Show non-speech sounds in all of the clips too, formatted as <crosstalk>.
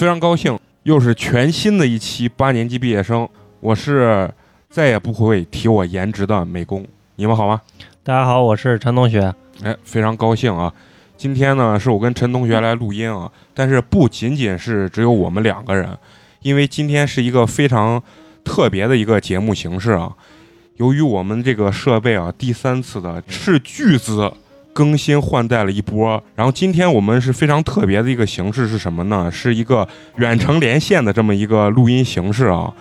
非常高兴，又是全新的一期八年级毕业生，我是再也不会提我颜值的美工，你们好吗？大家好，我是陈同学。哎，非常高兴啊！今天呢，是我跟陈同学来录音啊，但是不仅仅是只有我们两个人，因为今天是一个非常特别的一个节目形式啊。由于我们这个设备啊，第三次的斥巨资更新换代了一波，然后今天我们是非常特别的一个形式是什么呢？是一个远程连线的这么一个录音形式啊。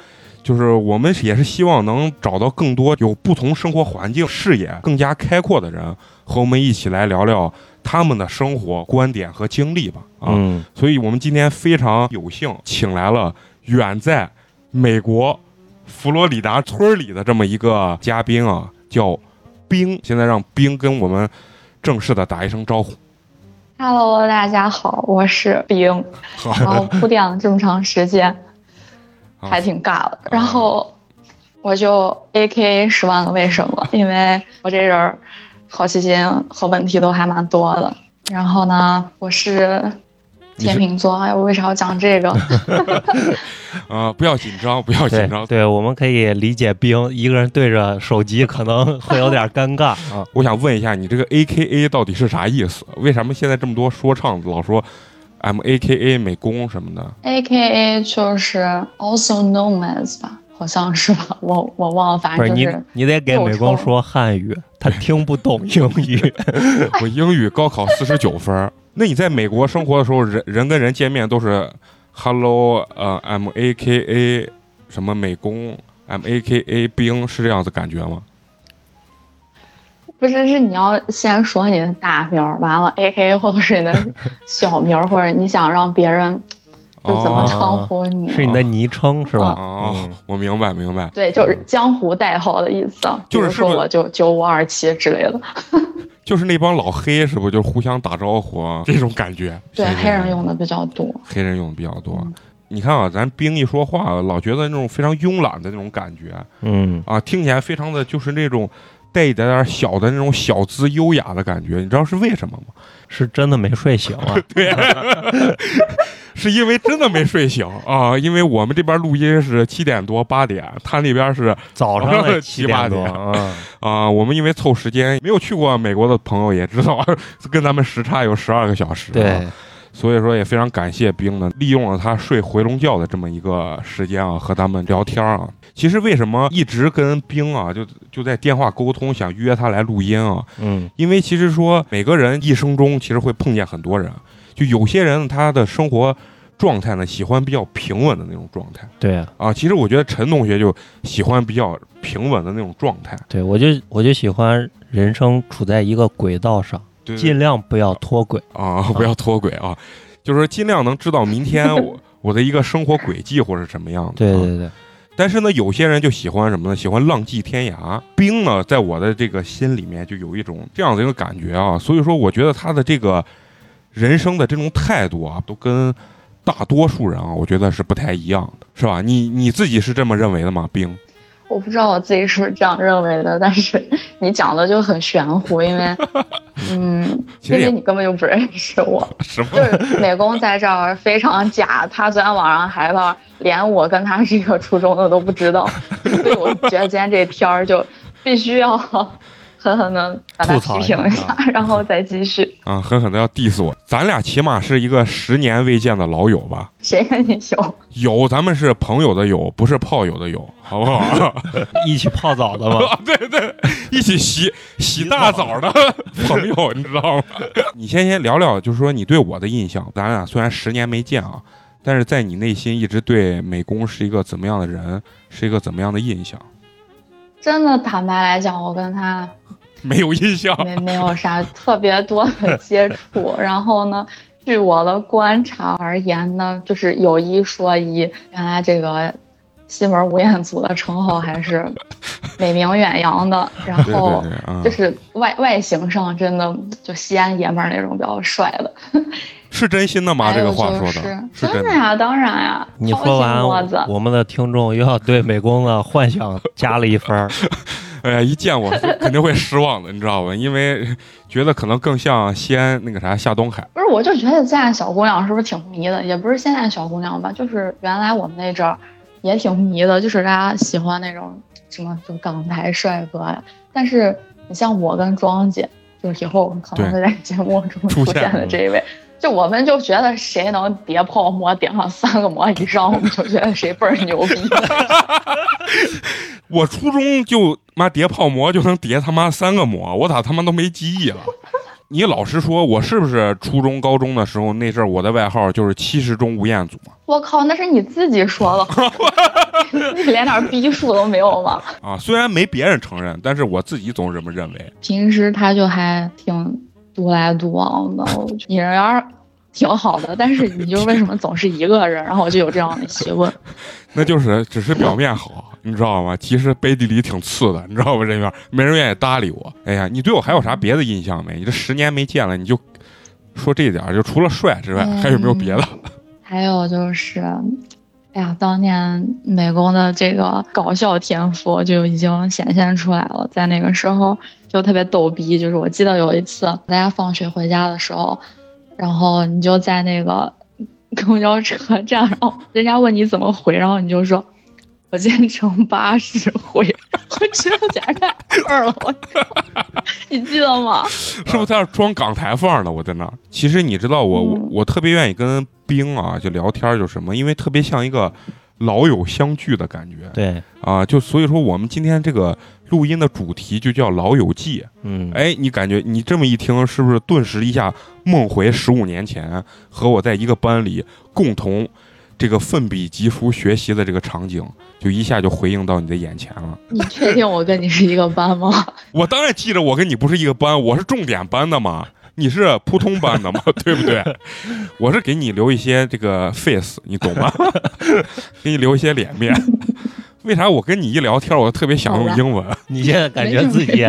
就是我们也是希望能找到更多有不同生活环境、视野更加开阔的人，和我们一起来聊聊他们的生活观点和经历吧。啊，嗯，所以我们今天非常有幸请来了远在美国佛罗里达村里的这么一个嘉宾啊，叫冰。现在让冰跟我们正式的打一声招呼。Hello，大家好，我是冰。然后铺垫了这么长时间，<laughs> 还挺尬的。然后我就 A K A 十万个为什么，<laughs> 因为我这人好奇心和问题都还蛮多的。然后呢，我是天秤座，哎，我为啥要讲这个？<laughs> 啊，不要紧张，不要紧张。对，我们可以理解冰一个人对着手机可能会有点尴尬 <laughs> 啊。我想问一下，你这个 A K A 到底是啥意思？为什么现在这么多说唱老说 M A K A 美工什么的？A K A 就是 also known as 吧，好像是吧，<laughs> 我我忘了，反不是你正就是，你得给美工说汉语，他听不懂英语。我英语高考四十九分儿。那你在美国生活的时候，人人跟人见面都是 Hello，呃，M A K A 什么美工，M A K A 兵，是这样子感觉吗？不是，是你要先说你的大名，完了 A K A 或者是你的小名，<laughs> 或者你想让别人就怎么称呼你。是你的昵称是吧？哦嗯，我明白明白，对，就是江湖代号的意思。就是说我就九五二七之类的。就是那帮老黑是不是就互相打招呼啊？这种感觉。对，黑人用的比较多。黑人用的比较多。嗯你看啊，咱兵一说话，老觉得那种非常慵懒的那种感觉嗯，啊，听起来非常的就是那种带一点点小的那种小资优雅的感觉。你知道是为什么吗？是真的没睡醒啊。<laughs> 对，是因为真的没睡醒啊，<laughs> 因为我们这边录音是七点多八点，他那边是早上的七八点啊。啊，我们因为凑时间，没有去过美国的朋友也知道，<laughs> 跟咱们时差有十二个小时、啊，对，所以说也非常感谢冰呢，利用了他睡回笼觉的这么一个时间啊，和咱们聊天啊。其实为什么一直跟冰啊，就就在电话沟通，想约他来录音啊？嗯，因为其实说每个人一生中其实会碰见很多人，就有些人他的生活状态呢，喜欢比较平稳的那种状态对啊，啊。其实我觉得陈同学就喜欢比较平稳的那种状态，对我就我就喜欢人生处在一个轨道上，对尽量不要脱轨。啊，<laughs> 不要脱轨啊，就是说尽量能知道明天我 <laughs> 我的一个生活轨迹或者什么样的。啊对对对，但是呢，有些人就喜欢什么呢？喜欢浪迹天涯。冰呢，在我的这个心里面就有一种这样的一个感觉啊，所以说我觉得他的这个人生的这种态度啊，都跟大多数人啊，我觉得是不太一样的，是吧？你你自己是这么认为的吗？冰？我不知道我自己是不是这样认为的，但是你讲的就很玄乎，因为，<laughs> 嗯，其实也因为你根本就不认识我。<laughs> 什么？就是美工在这儿非常假，他昨天晚上还到连我跟他是一个初中的都不知道，所以我觉得今天这天儿就必须要狠狠的把他吐槽一下批评一下，然后再继续。啊，狠狠的要 diss 我。咱俩起码是一个十年未见的老友吧？谁跟你有？友，咱们是朋友的友，不是炮友的友，好不好？<laughs> 一起泡澡的吗。<laughs> 对对，一起洗洗大澡的朋友，你知道吗？<laughs> 你先先聊聊，就是说你对我的印象。咱俩虽然十年没见啊，但是在你内心一直对美工是一个怎么样的人，是一个怎么样的印象？真的坦白来讲，我跟他 <laughs> 没有印象。没没有啥特别多的接触。<laughs> 然后呢，据我的观察而言呢，就是有一说一，原来这个西门吴彦祖的称号还是 <laughs> 美名远扬的。然对后就，是外外形上真的就西安爷们儿那种比较帅的。是真心的吗？这个话说的是真的。呀，当然呀。你超说完我们的听众又要对美工的幻想加了一分儿。<laughs> 哎呀，一见我肯定会失望的，你知道吧？因为觉得可能更像西安那个啥夏东海。不是，我就觉得现在小姑娘是不是挺迷的？也不是现在小姑娘吧，就是原来我们那阵儿也挺迷的，就是大家喜欢那种什么就港台帅哥呀。但是你像我跟庄姐，就是以后可能会在节目中出现的这一位，就我们就觉得谁能叠泡沫叠上三个膜以上，我们就觉得谁倍儿牛逼。<laughs> 我初中就妈叠泡馍就能叠他妈三个馍，我咋他妈都没记忆了？<laughs> 你老实说，我是不是初中、高中的时候那阵儿我的外号就是七十中吴彦祖我靠，那是你自己说的，<laughs> 你连点逼数都没有吗？啊？虽然没别人承认，但是我自己总这么认为。平时他就还挺独来独往的，我觉得你人缘儿挺好的，但是你就为什么总是一个人？然后我就有这样的疑问。<laughs> 那就是只是表面好，你知道吗？其实背地里挺次的，你知道吗？人缘没人愿意搭理我。哎呀，你对我还有啥别的印象没？你这十年没见了，你就说这点儿，就除了帅之外，嗯还有没有别的？<laughs> 还有就是，哎呀，当年美工的这个搞笑天赋就已经显现出来了，在那个时候就特别逗逼。就是我记得有一次大家放学回家的时候，然后你就在那个公交车站，然后人家问你怎么回，然后你就说。我今天乘巴士回，<laughs> 我觉得简直太二了，我！你记得吗？<laughs> 是不是在那装港台范儿呢？我在那儿。其实你知道我，我嗯我特别愿意跟冰啊就聊天，就什么，因为特别像一个老友相聚的感觉对，啊。就所以说，我们今天这个录音的主题就叫《老友记》。嗯，哎，你感觉你这么一听，是不是顿时一下梦回十五年前和我在一个班里共同这个奋笔疾书学习的这个场景，就一下就回应到你的眼前了？你确定我跟你是一个班吗？<laughs> 我当然记着，我跟你不是一个班，我是重点班的嘛，你是普通班的嘛，<laughs> 对不对？我是给你留一些这个 face，你懂吗？<laughs> 给你留一些脸面。为啥我跟你一聊天，我特别想用英文？你现在感觉自己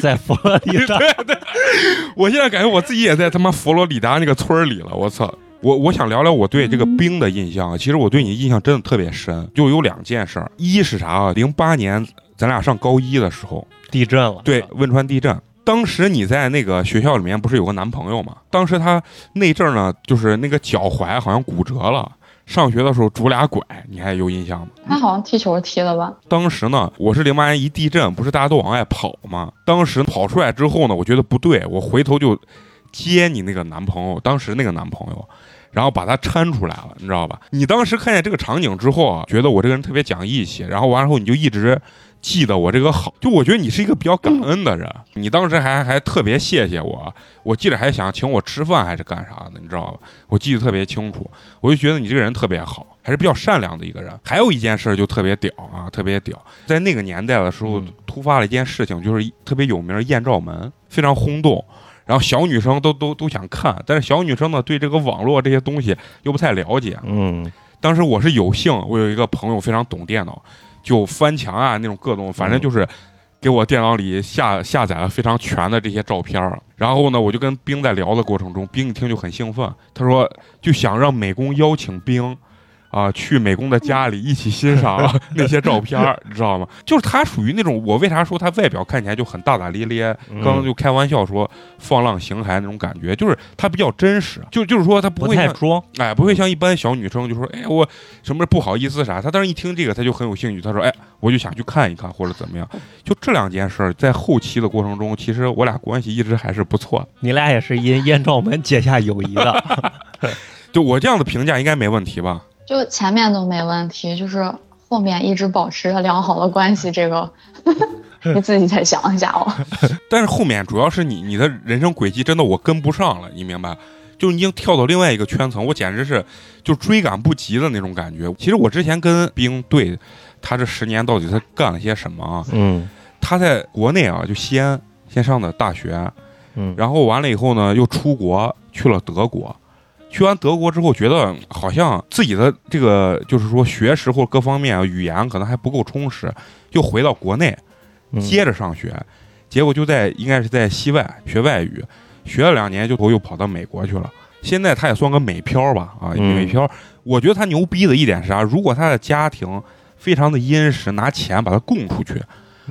在佛罗里达，<laughs> 我现在感觉我自己也在他妈佛罗里达那个村里了，我操！我我想聊聊我对这个冰的印象啊，其实我对你印象真的特别深，就有两件事儿，一是啥啊？零八年咱俩上高一的时候，地震了。对，汶川地震。当时你在那个学校里面不是有个男朋友吗？当时他那阵儿呢，就是那个脚踝好像骨折了，上学的时候拄俩拐，你还有印象吗？他好像踢球踢的吧？当时呢，我是零八年一地震，不是大家都往外跑吗？当时跑出来之后呢，我觉得不对，我回头就接你那个男朋友，当时那个男朋友，然后把他搀出来了，你知道吧？你当时看见这个场景之后啊，觉得我这个人特别讲义气，然后完了后你就一直记得我这个好，就我觉得你是一个比较感恩的人，你当时还还特别谢谢我，我记得还想请我吃饭还是干啥的，你知道吧？我记得特别清楚，我就觉得你这个人特别好，还是比较善良的一个人。还有一件事就特别屌啊，特别屌，在那个年代的时候嗯，突发了一件事情，就是特别有名儿艳照门，非常轰动。然后小女生都都都想看，但是小女生呢对这个网络这些东西又不太了解。嗯，当时我是有幸，我有一个朋友非常懂电脑，就翻墙啊那种各种，反正就是给我电脑里下下载了非常全的这些照片儿。然后呢，我就跟冰在聊的过程中，冰一听就很兴奋，他说就想让美工邀请冰。啊，去美工的家里一起欣赏 <laughs> <laughs> 那些照片儿，你知道吗？就是他属于那种，我为啥说他外表看起来就很大大咧咧？嗯刚刚就开玩笑说放浪形骸那种感觉，就是他比较真实，就就是说他不不会装。哎，不会像一般小女生就说，哎，我什么不好意思啥。他当时一听这个，他就很有兴趣。他说，哎，我就想去看一看或者怎么样。就这两件事儿，在后期的过程中，其实我俩关系一直还是不错的。你俩也是因 <laughs> 艳照门结下友谊的。就我这样的评价应该没问题吧？就前面都没问题，就是后面一直保持着良好的关系，这个 <laughs> 你自己再想一下哦。<laughs> 但是后面主要是你你的人生轨迹真的我跟不上了，你明白？就已经跳到另外一个圈层，我简直是就追赶不及的那种感觉。其实我之前跟兵对他这十年到底他干了些什么啊？嗯他在国内啊，就西安先上的大学，嗯，然后完了以后呢，又出国去了德国。去完德国之后，觉得好像自己的这个就是说学识或者各方面啊语言可能还不够充实，又回到国内嗯接着上学，结果就在应该是在西外学外语，学了两年就又跑到美国去了。现在他也算个美漂吧，啊，嗯美漂。我觉得他牛逼的一点是啥？如果他的家庭非常的殷实，拿钱把他供出去，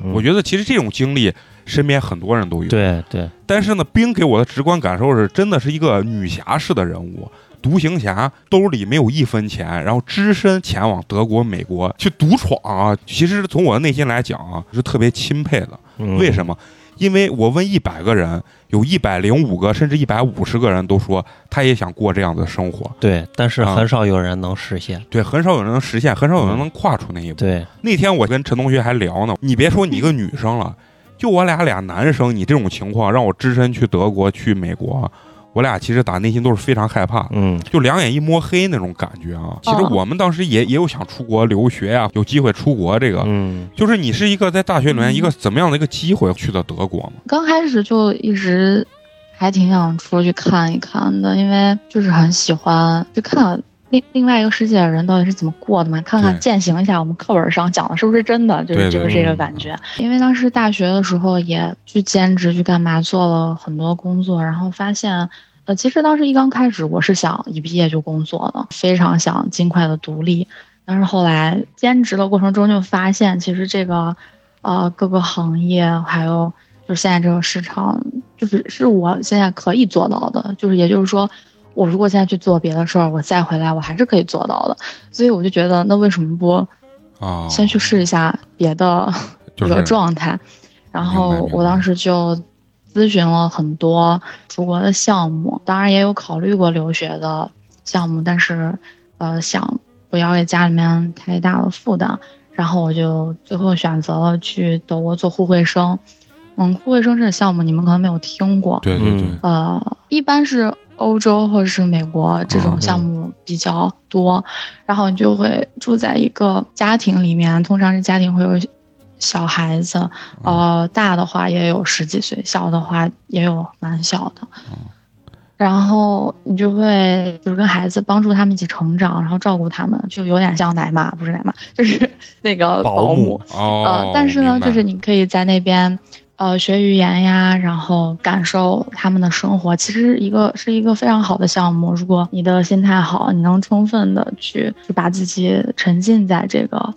嗯我觉得其实这种经历身边很多人都有。对对，但是呢，冰给我的直观感受是，真的是一个女侠式的人物，独行侠，兜里没有一分钱，然后只身前往德国、美国去独闯啊。其实从我的内心来讲啊，是特别钦佩的。嗯为什么？因为我问一百个人，有一百零五个甚至一百五十个人都说他也想过这样的生活。对，但是啊很少有人能实现。对，很少有人能实现，很少有人能跨出那一步。对，那天我跟陈同学还聊呢，你别说你一个女生了，就我俩俩男生，你这种情况让我只身去德国、去美国，我俩其实打内心都是非常害怕，嗯就两眼一摸黑那种感觉啊。其实我们当时也也有想出国留学呀、有机会出国这个。嗯就是你是一个在大学里面一个怎么样的一个机会去的德国吗？刚开始就一直还挺想出去看一看的，因为就是很喜欢去看另另外一个世界的人到底是怎么过的嘛，看看践行一下我们课本上讲的是不是真的，就是就是这个感觉。因为当时大学的时候也去兼职去干嘛，做了很多工作，然后发现。呃，其实当时一刚开始，我是想一毕业就工作的，非常想尽快的独立。但是后来兼职的过程中就发现，其实这个，呃，各个行业还有就是现在这个市场，就是是我现在可以做到的，就是也就是说，我如果现在去做别的事儿，我再回来我还是可以做到的。所以我就觉得，那为什么不啊，先去试一下别的 <laughs> 一个状态？然后我当时就咨询了很多出国的项目，当然也有考虑过留学的项目，但是呃想不要给家里面太大的负担，然后我就最后选择了去德国做互惠生。嗯，互惠生这个项目你们可能没有听过，对对对，嗯呃，一般是欧洲或者是美国这种嗯项目比较多，然后你就会住在一个家庭里面，通常是家庭会有小孩子，呃，大的话也有十几岁，小的话也有蛮小的。然后你就会就是跟孩子帮助他们一起成长，然后照顾他们，就有点像奶妈，不是奶妈，就是 <laughs> 那个保姆保姆。哦呃，，但是呢，就是你可以在那边，呃，学语言呀，然后感受他们的生活，其实一个是一个非常好的项目。如果你的心态好，你能充分的去去把自己沉浸在这个，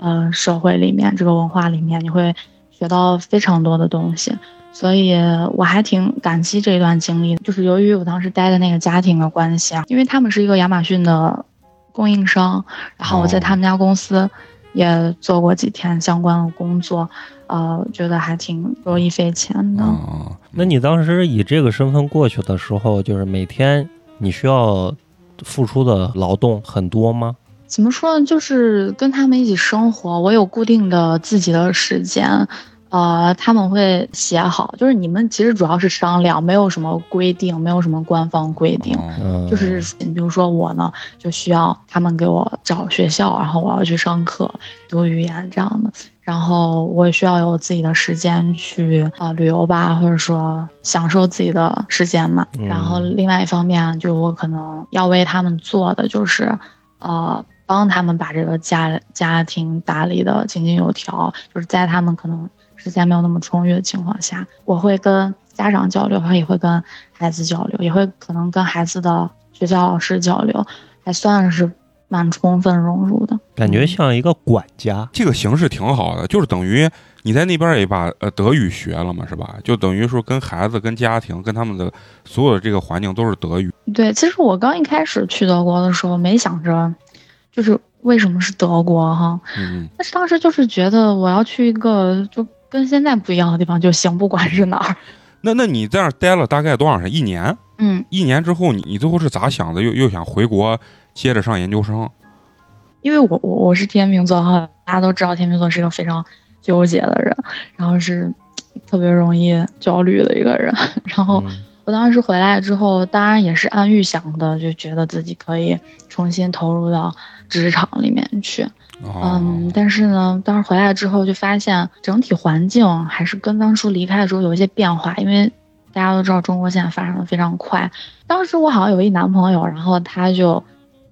呃，社会里面，这个文化里面，你会学到非常多的东西。所以我还挺感激这段经历的，就是由于我当时待的那个家庭的关系啊，因为他们是一个亚马逊的供应商，然后我在哦他们家公司也做过几天相关的工作，呃，觉得还挺受益匪浅的。啊，那你当时以这个身份过去的时候，就是每天你需要付出的劳动很多吗？怎么说呢？就是跟他们一起生活，我有固定的自己的时间，呃，他们会写好，就是你们其实主要是商量，没有什么规定，没有什么官方规定。就是你比如说我呢，就需要他们给我找学校，然后我要去上课、读语言这样的，然后我也需要有自己的时间去啊、呃旅游吧，或者说享受自己的时间嘛。嗯然后另外一方面，就我可能要为他们做的就是，呃，帮他们把这个家家庭打理的井井有条，就是在他们可能时间没有那么充裕的情况下，我会跟家长交流，然后也会跟孩子交流，也会可能跟孩子的学校老师交流，还算是蛮充分融入的。感觉像一个管家。这个形式挺好的，就是等于你在那边也把呃德语学了嘛，是吧？就等于说跟孩子、跟家庭、跟他们的所有的这个环境都是德语。对，其实我刚一开始去德国的时候，没想着，就是为什么是德国哈，嗯但是当时就是觉得我要去一个就跟现在不一样的地方就行，不管是哪儿。<laughs> 那那你在那儿待了大概多长时间？一年？嗯，一年之后你，你最后是咋想的？又又想回国接着上研究生？因为我我我是天秤座哈，大家都知道天秤座是一个非常纠结的人，然后是特别容易焦虑的一个人。<laughs> 然后嗯我当时回来之后，当然也是按预想的，就觉得自己可以重新投入到职场里面去。嗯，但是呢，当时回来之后就发现整体环境还是跟当初离开的时候有一些变化，因为大家都知道中国现在发展的非常快。当时我好像有一男朋友，然后他就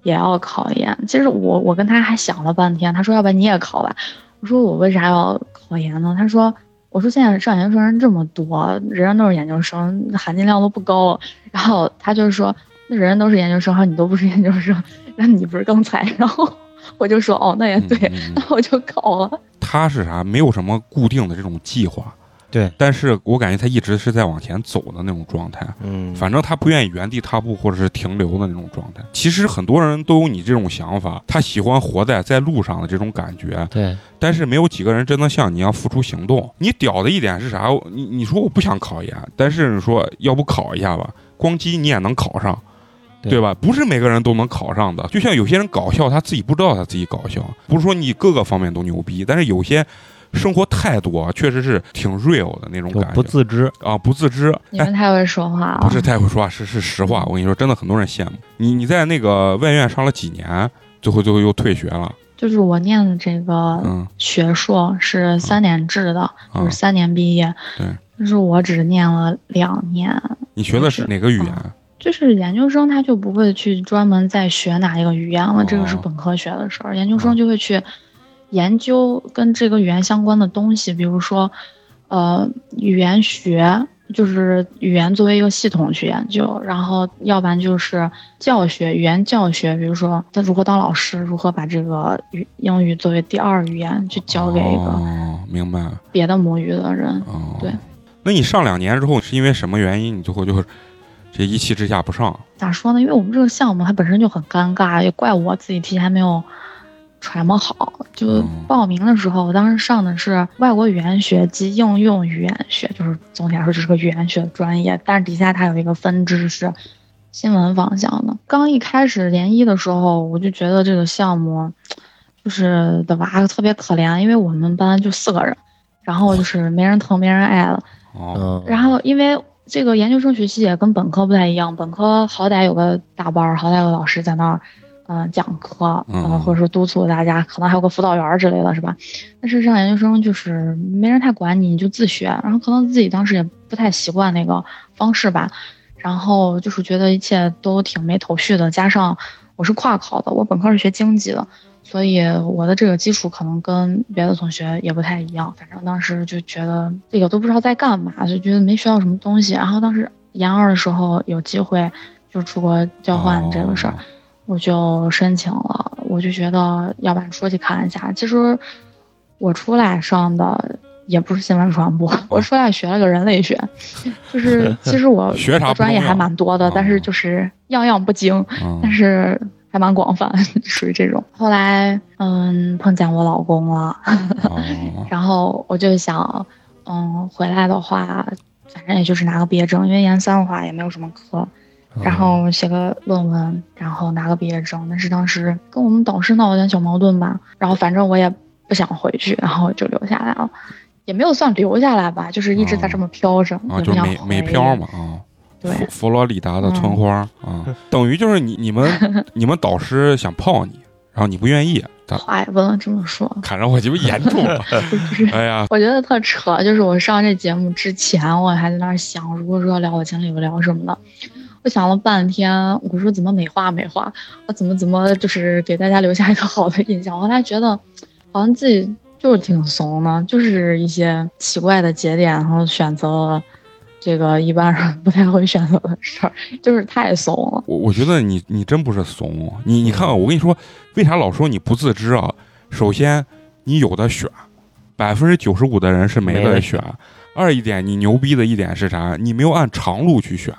也要考研。其实我我跟他还想了半天，他说要不然你也考吧。我说我为啥要考研呢？他说我说现在上研究生人这么多，人人都是研究生，含金量都不高。然后他就说那人人都是研究生，你都不是研究生，那你不是更惨？然后我就说哦，那也对，嗯嗯那我就考了。他是啥？没有什么固定的这种计划，对，但是我感觉他一直是在往前走的那种状态。嗯，反正他不愿意原地踏步或者是停留的那种状态。其实很多人都有你这种想法，他喜欢活在在路上的这种感觉，对，但是没有几个人真的像你一样付出行动。你屌的一点是啥？你你说我不想考研，但是你说要不考一下吧，光机你也能考上。对对吧？不是每个人都能考上的，就像有些人搞笑，他自己不知道他自己搞笑，不是说你各个方面都牛逼，但是有些生活态度啊，确实是挺 real 的那种感觉，不自知。啊，不自知。哎，你们太会说话了，不是太会说话，是是实话。我跟你说，真的很多人羡慕你。你在那个外院上了几年，最后最后又退学了。就是我念的这个嗯学硕是三年制的，啊就是三年毕业。对，但是我只念了两年，你学的是哪个语言？就是研究生他就不会去专门再学哪一个语言了，哦这个是本科学的事儿。研究生就会去研究跟这个语言相关的东西，比如说，呃，语言学，就是语言作为一个系统去研究，然后要不然就是教学，语言教学，比如说他如何当老师，如何把这个语英语作为第二语言去教给一个哦，明白。别的母语的人。哦，对。那你上两年之后是因为什么原因？你最后就是这一气之下不上？咋说呢？因为我们这个项目它本身就很尴尬，也怪我自己提前没有揣摩好。就嗯报名的时候，我当时上的是外国语言学及应用语言学，就是总体来说这是个语言学专业，但是底下它有一个分支是新闻方向的。刚一开始研一的时候，我就觉得这个项目就是的娃特别可怜，因为我们班就四个人，然后就是没人疼没人爱了。哦，嗯，然后因为这个研究生学习也跟本科不太一样，本科好歹有个大班，好歹有个老师在那儿，嗯、讲课，嗯呃，或者说督促大家，可能还有个辅导员之类的，是吧？但是上研究生就是没人太管你，你就自学，然后可能自己当时也不太习惯那个方式吧，然后就是觉得一切都挺没头绪的，加上我是跨考的，我本科是学经济的。所以我的这个基础可能跟别的同学也不太一样，反正当时就觉得这个都不知道在干嘛，就觉得没学到什么东西。然后当时研二的时候有机会就出国交换这个事儿，哦我就申请了。我就觉得要不然出去看一下。其实我出来上的也不是新闻传播，我出来学了个人类学，就是其实我 <laughs> 学啥不重要我专业还蛮多的，但哦是就是样样不精。嗯但是还蛮广泛，<laughs> 属于这种。后来，嗯，碰见我老公了，哦，<laughs> 然后我就想，嗯，回来的话，反正也就是拿个毕业证，因为研三的话也没有什么课，嗯然后写个论文，然后拿个毕业证。但是当时跟我们导师闹了点小矛盾吧，然后反正我也不想回去，然后就留下来了。也没有算留下来吧，就是一直在这么飘着，啊，也就是美不想回。美漂嘛啊。对，佛佛罗里达的村花啊，<laughs> 等于就是你你们 <laughs> 你们导师想泡你，然后你不愿意，咋话也不能这么说。看着我鸡巴严重了，<laughs> 哎呀，我觉得特扯，就是我上这节目之前，我还在那儿想，如果说聊我经历，我聊什么的。我想了半天，我说怎么美化美化，我怎么怎么就是给大家留下一个好的印象。我后来觉得，好像自己就是挺怂的，就是一些奇怪的节点，然后选择了这个一般人不太会选择的事儿，就是太怂了。我我觉得你你真不是怂，你你看看，我跟你说，为啥老说你不自知啊？首先，你有的选，百分之九十五的人是没没得得选。二一点，你牛逼的一点是啥？你没有按长路去选，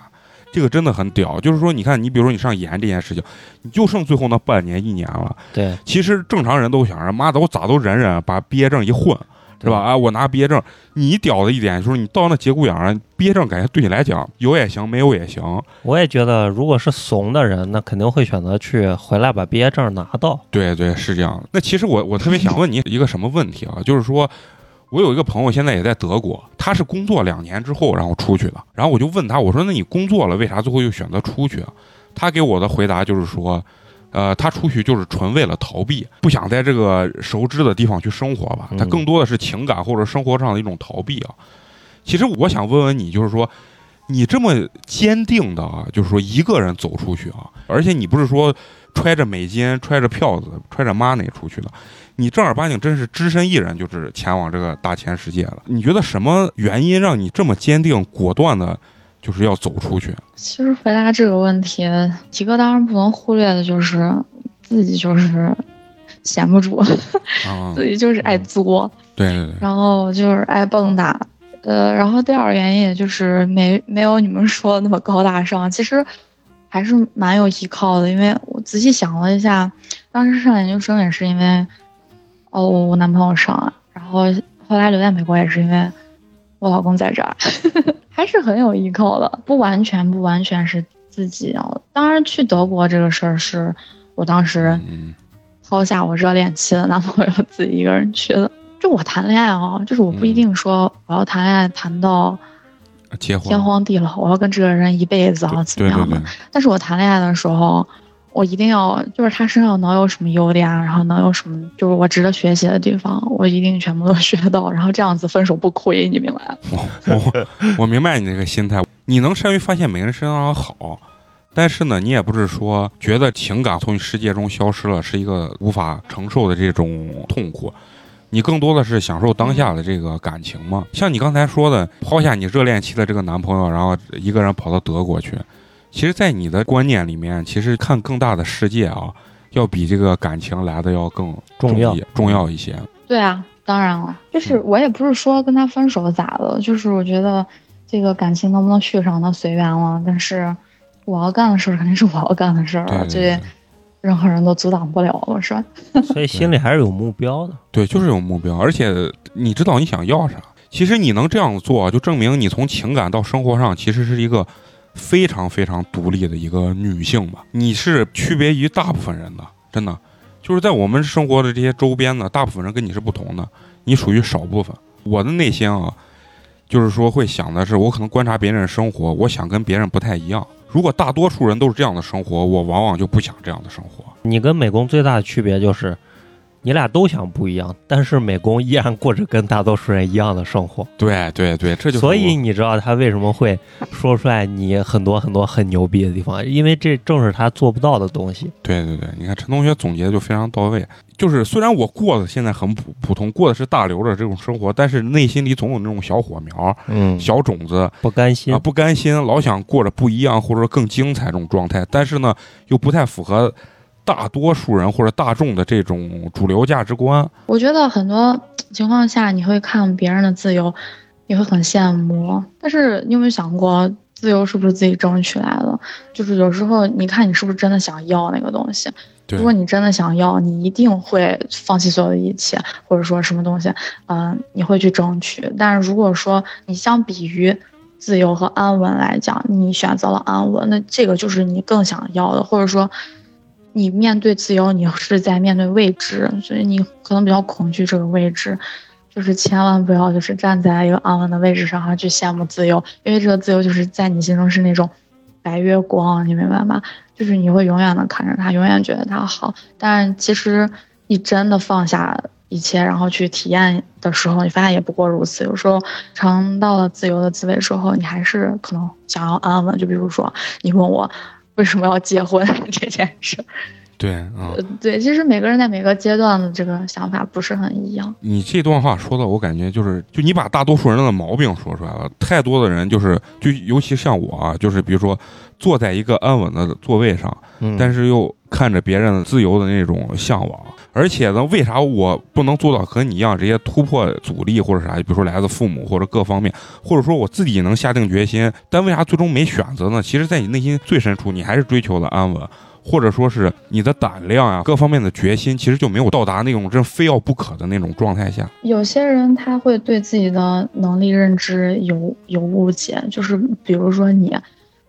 这个真的很屌。就是说，你看，你比如说你上研这件事情，你就剩最后那半年一年了。对，其实正常人都想着，妈的，我咋都忍忍，把毕业证一混，是吧？啊，我拿毕业证，你屌的一点就是你到那节骨眼儿上，毕业证感觉对你来讲有也行，没有也行。我也觉得，如果是怂的人，那肯定会选择去回来把毕业证拿到。对对，是这样。那其实我我特别想问你一个什么问题啊？就是说，我有一个朋友现在也在德国，他是工作两年之后然后出去的。然后我就问他，我说那你工作了，为啥最后又选择出去啊？他给我的回答就是说，呃，他出去就是纯为了逃避，不想在这个熟知的地方去生活吧。嗯他更多的是情感或者生活上的一种逃避啊。其实我想问问你，就是说，你这么坚定的啊，就是说一个人走出去啊，而且你不是说揣着美金、揣着票子、揣着 money 出去的，你正儿八经真是只身一人，就是前往这个大千世界了。你觉得什么原因让你这么坚定、果断的，就是要走出去？其实回答这个问题，一个当然不能忽略的就是自己就是闲不住，啊，<laughs> 自己就是爱作，对对对，然后就是爱蹦跶。呃，然后第二个原因也就是没没有你们说的那么高大上，其实还是蛮有依靠的。因为我仔细想了一下，当时上研究生也是因为，哦，我男朋友上了，然后后来留在美国也是因为我老公在这儿，<laughs> 还是很有依靠的。不完全不完全是自己啊，当然去德国这个事儿是我当时嗯抛下我热恋期的男朋友自己一个人去的。就我谈恋爱啊，就是我不一定说我要谈恋爱谈到天荒地老，我要跟这个人一辈子啊，怎么样的？但是我谈恋爱的时候，我一定要就是他身上能有什么优点，然后能有什么就是我值得学习的地方，我一定全部都学到，然后这样子分手不亏，你明白吗？我 <laughs> 我我明白你这个心态，你能善于发现每个人身上的好，但是呢，你也不是说觉得情感从你世界中消失了是一个无法承受的这种痛苦，你更多的是享受当下的这个感情嘛。像你刚才说的，抛下你热恋期的这个男朋友，然后一个人跑到德国去，其实，在你的观念里面，其实看更大的世界啊，要比这个感情来的要更重要重要一些。对啊，当然了，就是我也不是说跟他分手咋的，就是我觉得这个感情能不能续上那随缘了，但是我要干的事儿肯定是我要干的事儿对了，这任何人都阻挡不了了，是吧？<laughs> 所以心里还是有目标的。对，就是有目标，而且你知道你想要啥。其实你能这样做，就证明你从情感到生活上其实是一个非常非常独立的一个女性吧。你是区别于大部分人的，真的，就是在我们生活的这些周边呢，大部分人跟你是不同的，你属于少部分。我的内心啊，就是说会想的是，我可能观察别人的生活，我想跟别人不太一样。如果大多数人都是这样的生活，我往往就不想这样的生活。你跟美工最大的区别就是，你俩都想不一样，但是美工依然过着跟大多数人一样的生活。对对对，这就是所以你知道他为什么会说出来你很多很多很牛逼的地方，因为这正是他做不到的东西。对对对，你看陈同学总结的就非常到位。就是虽然我过的现在很普普通，过的是大刘的这种生活，但是内心里总有那种小火苗、嗯，小种子不甘心啊，不甘心，老想过着不一样或者说更精彩这种状态，但是呢，又不太符合大多数人或者大众的这种主流价值观。我觉得很多情况下，你会看别人的自由，你会很羡慕。但是你有没有想过，自由是不是自己争取来的？就是有时候，你看你是不是真的想要那个东西？如果你真的想要，你一定会放弃所有的一切，或者说什么东西，嗯、你会去争取。但是如果说你相比于自由和安稳来讲，你选择了安稳，那这个就是你更想要的，或者说你面对自由，你是在面对未知，所以你可能比较恐惧这个未知。就是千万不要就是站在一个安稳的位置上，然后去羡慕自由，因为这个自由就是在你心中是那种白月光，你明白吗？就是你会永远的看着它，永远觉得它好。但其实你真的放下一切，然后去体验的时候，你发现也不过如此。有时候尝到了自由的滋味之后，你还是可能想要安稳。就比如说，你问我为什么要结婚 <laughs> 这件事，对啊、呃，对，其实每个人在每个阶段的这个想法不是很一样。你这段话说的，我感觉就是，就你把大多数人的毛病说出来了。太多的人就是，就尤其像我啊，就是比如说坐在一个安稳的座位上，嗯，但是又看着别人自由的那种向往，而且呢，为啥我不能做到和你一样这些突破阻力或者啥？比如说来自父母或者各方面，或者说我自己能下定决心，但为啥最终没选择呢？其实，在你内心最深处，你还是追求了安稳。或者说是你的胆量啊，各方面的决心，其实就没有到达那种真非要不可的那种状态下。有些人他会对自己的能力认知有有误解，就是比如说你，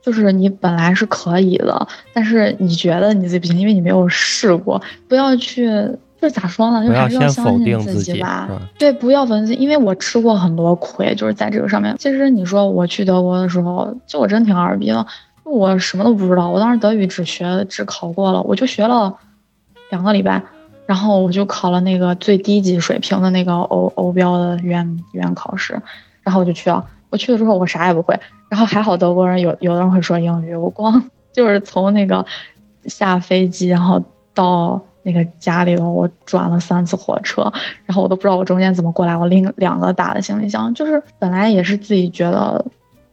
就是你本来是可以的，但是你觉得你自己不行，因为你没有试过。不要去，就是咋说呢？就还是先否相信定自己，吧。对，不要否定自己，因为我吃过很多亏，就是在这个上面。其实你说我去德国的时候，就我真挺二逼的。我什么都不知道，我当时德语只学只考过了，我就学了两个礼拜，然后我就考了那个最低级水平的那个欧欧标的语言语言考试，然后我就去了。我去了之后，我啥也不会，然后还好德国人有有的人会说英语，我光 <laughs> 就是从那个下飞机，然后到那个家里头，我转了三次火车，然后我都不知道我中间怎么过来，我拎两个大的行李箱，就是本来也是自己觉得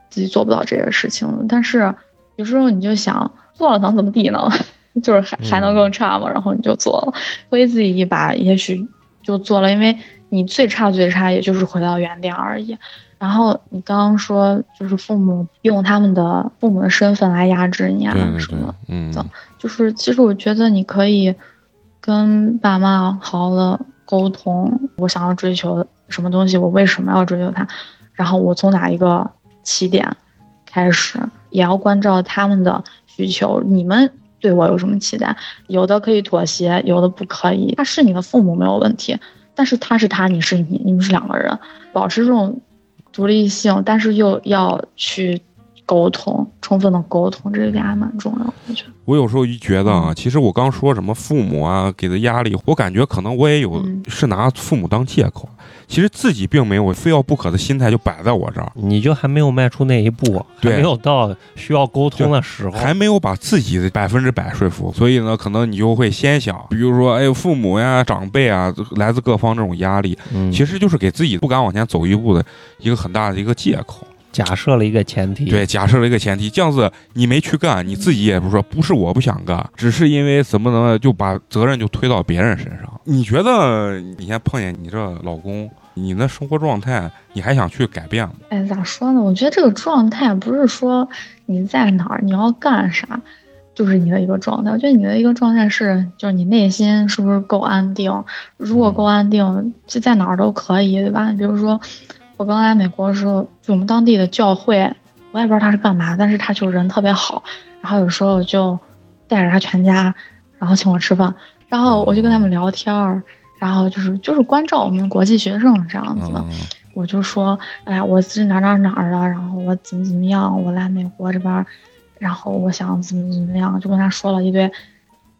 自己做不到这些事情，但是有时候你就想做了能怎么地呢？<laughs> 就是还还能更差吗？然后你就做了，推自己一把，也许就做了，因为你最差最差也就是回到原点而已。然后你刚刚说，就是父母用他们的父母的身份来压制你啊什么，嗯，就是其实我觉得你可以跟爸妈好好的沟通，我想要追求什么东西，我为什么要追求它，然后我从哪一个起点开始，也要关照他们的需求。你们对我有什么期待？有的可以妥协，有的不可以。他是你的父母没有问题，但是他是他，你是你，你们是两个人，保持这种。独立性，但是又要去沟通，充分的沟通，这一点还蛮重要。我觉得，我有时候一觉得啊，其实我刚说什么父母啊给的压力，我感觉可能我也有是拿父母当借口。其实自己并没有非要不可的心态就摆在我这儿，你就还没有迈出那一步，还没有到需要沟通的时候，还没有把自己的百分之百说服。所以呢，可能你就会先想，比如说，哎，父母呀、长辈啊，来自各方这种压力，其实就是给自己不敢往前走一步的一个很大的一个借口。假设了一个前提，对，假设了一个前提，这样子你没去干，你自己也不说不是我不想干，只是因为怎么能就把责任就推到别人身上？你觉得你先碰见你这老公，你那生活状态，你还想去改变吗？哎，咋说呢？我觉得这个状态不是说你在哪儿你要干啥，就是你的一个状态。我觉得你的一个状态是，就是你内心是不是够安定？如果够安定，就在哪儿都可以，对吧？比如说。我刚来美国的时候，就我们当地的教会，我也不知道他是干嘛，但是他就人特别好，然后有时候就带着他全家，然后请我吃饭，然后我就跟他们聊天儿，然后就是就是关照我们国际学生这样子的。我就说，哎呀，我是哪哪哪儿的，然后我怎么怎么样，我来美国这边，然后我想怎么怎么样，就跟他说了一堆，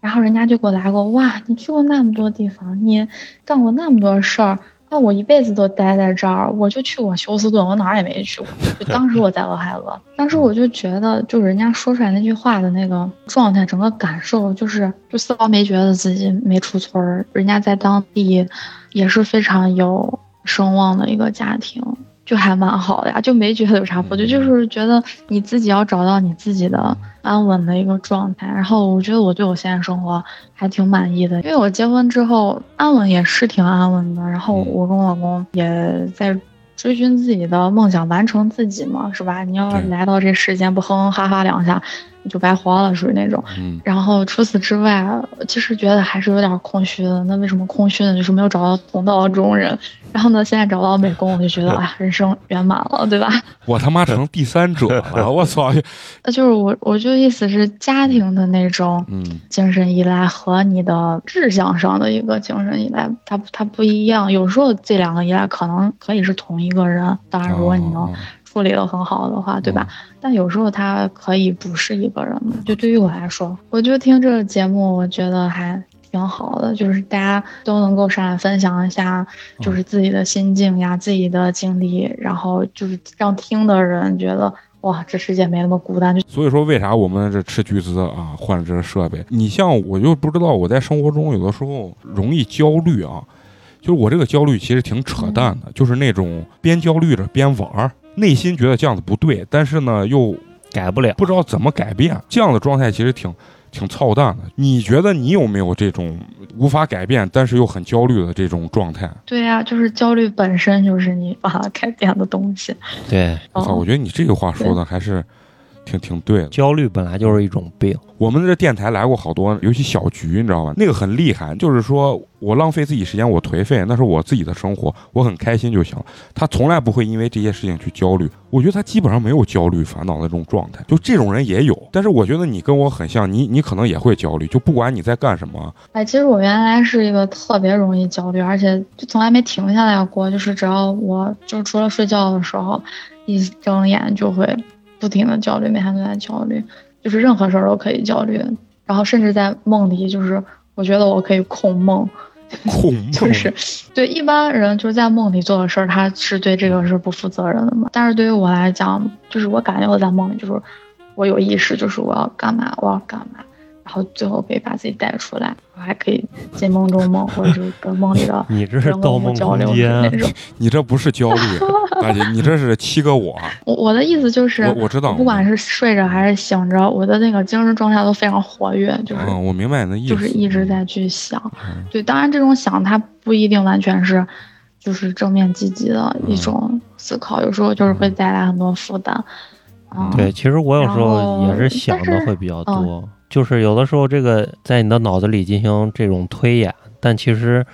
然后人家就给我来过，哇，你去过那么多地方，你干过那么多事儿。那我一辈子都待在这儿，我就去过休斯顿，我哪儿也没去过。就当时我在俄亥俄，当时我就觉得，就人家说出来那句话的那个状态，整个感受就是，就丝毫没觉得自己没出村儿。人家在当地也是非常有声望的一个家庭。就还蛮好的呀，就没觉得有啥不对，就是觉得你自己要找到你自己的安稳的一个状态。然后我觉得我对我现在生活还挺满意的，因为我结婚之后安稳也是挺安稳的。然后我跟我老公也在追寻自己的梦想，完成自己嘛，是吧？你要来到这世间不哼哼哈哈两下，你就白活了，属于那种。然后除此之外，其实觉得还是有点空虚的。那为什么空虚呢？就是没有找到同道中人。然后呢？现在找到美工，我就觉得 <laughs> 啊，人生圆满了，对吧？<laughs> 我他妈成第三者了！我操！<laughs> 那就是我，我就意思是家庭的那种精神依赖和你的志向上的一个精神依赖，它它不一样。有时候这两个依赖可能可以是同一个人，当然如果你能处理的很好的话，对吧？但有时候他可以不是一个人。就对于我来说，我就听这个节目，我觉得还。挺好的，就是大家都能够上来分享一下，就是自己的心境呀、自己的经历，然后就是让听的人觉得哇，这世界没那么孤单。所以说，为啥我们这斥巨资啊换了这个设备？你像我就不知道，我在生活中有的时候容易焦虑啊，就是我这个焦虑其实挺扯淡的，就是那种边焦虑着边玩儿，内心觉得这样子不对，但是呢又改不了，不知道怎么改变，这样的状态其实挺。挺操蛋的，你觉得你有没有这种无法改变，但是又很焦虑的这种状态？对呀，就是焦虑本身就是你把它改变的东西。对，我操，我觉得你这个话说的还是。挺挺对的，焦虑本来就是一种病。我们这电台来过好多，尤其小菊，你知道吗？那个很厉害，就是说我浪费自己时间，我颓废，那是我自己的生活，我很开心就行了。他从来不会因为这些事情去焦虑，我觉得他基本上没有焦虑烦恼的这种状态。就这种人也有，但是我觉得你跟我很像，你你可能也会焦虑，就不管你在干什么。哎，其实我原来是一个特别容易焦虑，而且就从来没停下来过，就是只要我就除了睡觉的时候，一睁眼就会。不停的焦虑，每天都在焦虑。就是任何事儿都可以焦虑，然后甚至在梦里，就是我觉得我可以控梦，<laughs> 控梦 <laughs> 就是对一般人就是在梦里做的事儿，他是对这个是不负责任的嘛。但是对于我来讲，就是我感觉我在梦里，就是我有意识，就是我要干嘛，我要干嘛，然后最后可以把自己带出来，我还可以进梦中梦，或者是跟梦里的 <laughs> 你这是盗梦空间。你这不是焦虑，<laughs> 大姐，你这是七个我。我我的意思就是，我我知道不管是睡着还是醒着，我的那个精神状态都非常活跃，就是、嗯，我明白你的意思，就是一直在去想。嗯对，当然这种想它不一定完全是就是正面积极的一种思考，有时候就是会带来很多负担。嗯，对，其实我有时候也是想的会比较多，就是有的时候这个在你的脑子里进行这种推演，但其实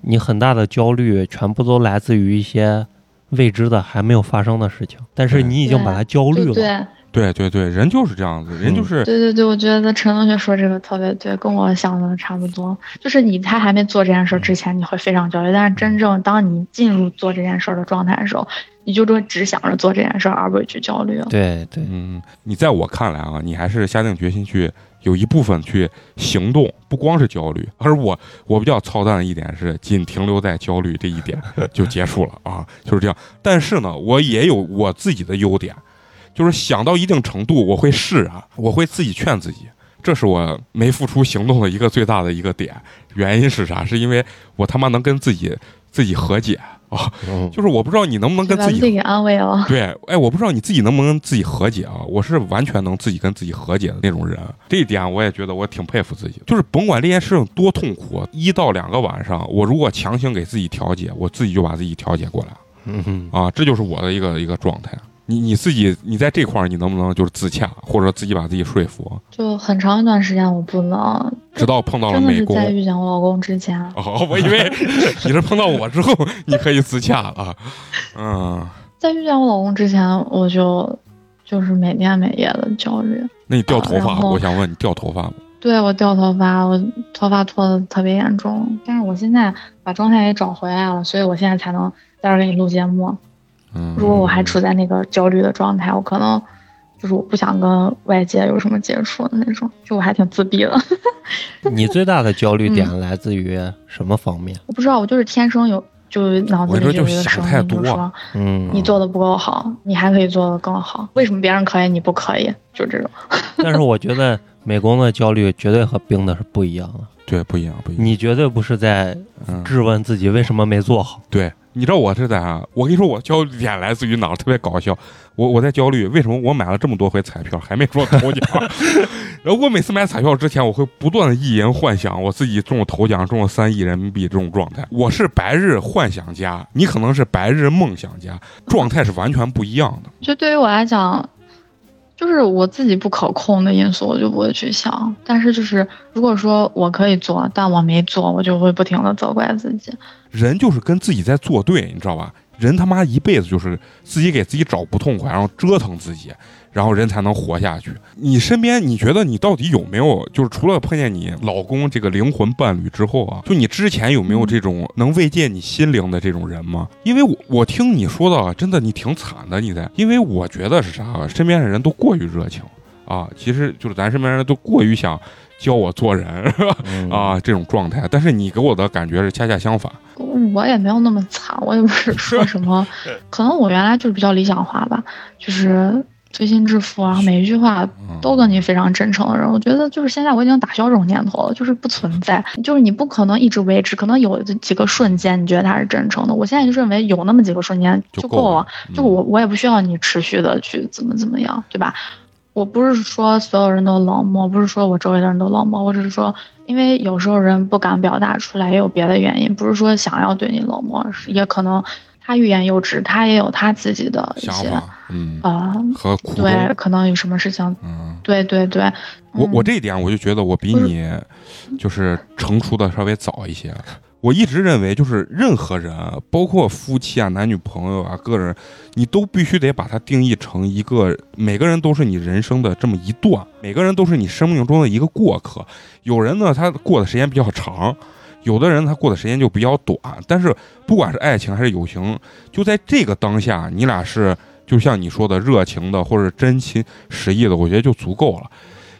你很大的焦虑全部都来自于一些未知的还没有发生的事情，但是你已经把它焦虑对了。对对对对，人就是这样子，人就是对对对，我觉得陈同学说这个特别对，跟我想的差不多。就是你他还没做这件事儿之前，你会非常焦虑，但是真正当你进入做这件事儿的状态的时候，你就会只想着做这件事儿，而不会去焦虑了。对对，嗯，你在我看来啊，你还是下定决心去有一部分去行动，不光是焦虑。而我我比较操蛋的一点是，仅停留在焦虑这一点就结束了啊，就是这样。但是呢，我也有我自己的优点，就是想到一定程度，我会释然，我会自己劝自己。这是我没付出行动的一个最大的一个点，原因是啥？是因为我他妈能跟自己自己和解啊！嗯，就是我不知道你能不能跟自己自己安慰哦。<laughs> 对，哎，我不知道你自己能不能自己和解啊？我是完全能自己跟自己和解的那种人，这一点我也觉得我挺佩服自己。就是甭管这件事情多痛苦，一到两个晚上，我如果强行给自己调节，我自己就把自己调节过来嗯哼，啊，这就是我的一个一个状态。你你自己你在这块儿你能不能就是自洽，或者说自己把自己说服？就很长一段时间我不能，直到碰到了真的美工。是在遇见我老公之前，哦，我以为 <laughs> 你是碰到我之后你可以自洽了。嗯，在遇见我老公之前，我就就是每天每夜的焦虑。那你掉头发？啊我想问你掉头发吗？对我掉头发，我头发脱的特别严重，但是我现在把状态也找回来了，所以我现在才能在这儿给你录节目。嗯，如果我还处在那个焦虑的状态，我可能就是我不想跟外界有什么接触的那种，就我还挺自闭的。<laughs> 你最大的焦虑嗯点来自于什么方面？我不知道，我就是天生有，就脑子里就里有一个声音，想太多就说嗯，你做的不够好，你还可以做的更好。为什么别人可以，你不可以？就这种。<laughs> 但是我觉得美工的焦虑绝对和冰的是不一样的，对，不一样，不一样。你绝对不是在嗯，质问自己为什么没做好。对，你知道我是在啊？我跟你说，我焦虑点来自于哪儿？特别搞笑。我我在焦虑，为什么我买了这么多回彩票还没中头奖？<laughs> 然后我每次买彩票之前，我会不断的意淫幻想我自己中了头奖，中了三亿人民币这种状态。我是白日幻想家，你可能是白日梦想家，状态是完全不一样的。就对于我来讲，就是我自己不可控的因素，我就不会去想。但是就是如果说我可以做，但我没做，我就会不停的责怪自己。人就是跟自己在作对，你知道吧？人他妈一辈子就是自己给自己找不痛快，然后折腾自己，然后人才能活下去。你身边，你觉得你到底有没有，就是除了碰见你老公这个灵魂伴侣之后啊，就你之前有没有这种能慰藉你心灵的这种人吗？因为我我听你说的啊，真的你挺惨的，你在，因为我觉得是啥啊，身边的人都过于热情啊，其实就是咱身边人都过于想教我做人嗯。<laughs> 啊这种状态，但是你给我的感觉是恰恰相反。我也没有那么惨，我也不是说什么，<laughs> 可能我原来就是比较理想化吧，就是推心置腹啊，每一句话嗯。都跟你非常真诚的人，我觉得就是现在我已经打消这种念头了，就是不存在，就是你不可能一直维持，可能有几个瞬间你觉得他是真诚的，我现在就认为有那么几个瞬间就够够了，嗯。就我我也不需要你持续的去怎么怎么样，对吧？我不是说所有人都冷漠，不是说我周围的人都冷漠，我只是说，因为有时候人不敢表达出来，也有别的原因，不是说想要对你冷漠，是也可能他欲言又止，他也有他自己的一些嗯，呃，和苦对，可能有什么事情，嗯，对对对，我我嗯这一点我就觉得我比你就是成熟的稍微早一些。我一直认为，就是任何人，包括夫妻啊、男女朋友啊、个人，你都必须得把它定义成一个，每个人都是你人生的这么一段，每个人都是你生命中的一个过客。有人呢，他过的时间比较长，有的人他过的时间就比较短。但是不管是爱情还是友情，就在这个当下，你俩是。就像你说的热情的或者真心实意的，我觉得就足够了。